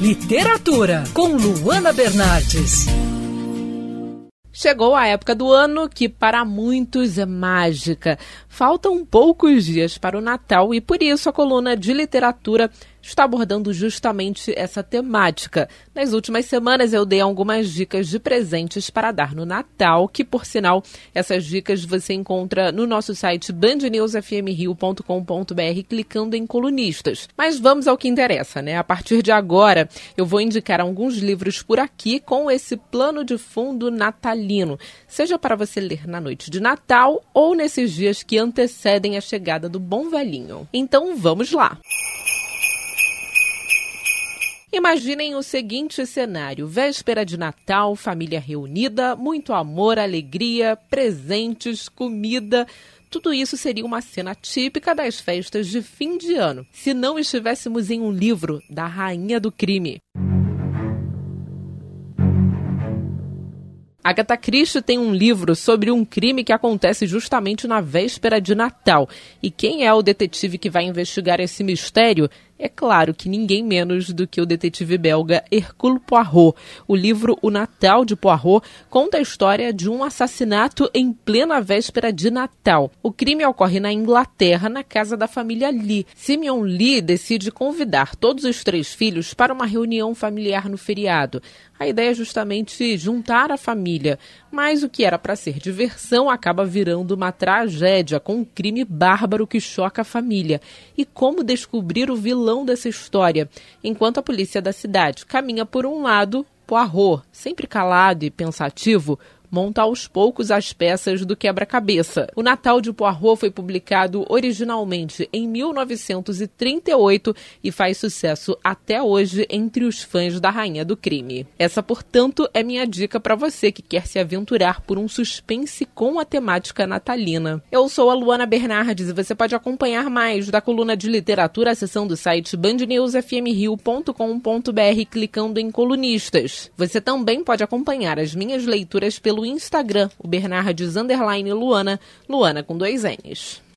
Literatura com Luana Bernardes. Chegou a época do ano que para muitos é mágica. Faltam poucos dias para o Natal e por isso a coluna de literatura está abordando justamente essa temática. Nas últimas semanas eu dei algumas dicas de presentes para dar no Natal, que por sinal essas dicas você encontra no nosso site bandnewsfmrio.com.br clicando em colunistas. Mas vamos ao que interessa, né? A partir de agora eu vou indicar alguns livros por aqui com esse plano de fundo natalino, seja para você ler na noite de Natal ou nesses dias que antecedem a chegada do bom velhinho. Então vamos lá. Imaginem o seguinte cenário: véspera de Natal, família reunida, muito amor, alegria, presentes, comida. Tudo isso seria uma cena típica das festas de fim de ano, se não estivéssemos em um livro da Rainha do Crime. Agatha Christie tem um livro sobre um crime que acontece justamente na véspera de Natal. E quem é o detetive que vai investigar esse mistério? É claro que ninguém menos do que o detetive belga Hercule Poirot. O livro O Natal de Poirot conta a história de um assassinato em plena véspera de Natal. O crime ocorre na Inglaterra, na casa da família Lee. Simeon Lee decide convidar todos os três filhos para uma reunião familiar no feriado. A ideia é justamente juntar a família, mas o que era para ser diversão acaba virando uma tragédia com um crime bárbaro que choca a família. E como descobrir o vilão dessa história? Enquanto a polícia da cidade caminha por um lado, Poirot, sempre calado e pensativo, monta aos poucos as peças do quebra-cabeça. O Natal de Poirot foi publicado originalmente em 1938 e faz sucesso até hoje entre os fãs da Rainha do Crime. Essa, portanto, é minha dica para você que quer se aventurar por um suspense com a temática natalina. Eu sou a Luana Bernardes e você pode acompanhar mais da coluna de literatura acessando o site bandnewsfmrio.com.br clicando em colunistas. Você também pode acompanhar as minhas leituras pelo pelo Instagram, o Bernardes Luana, Luana com dois N's.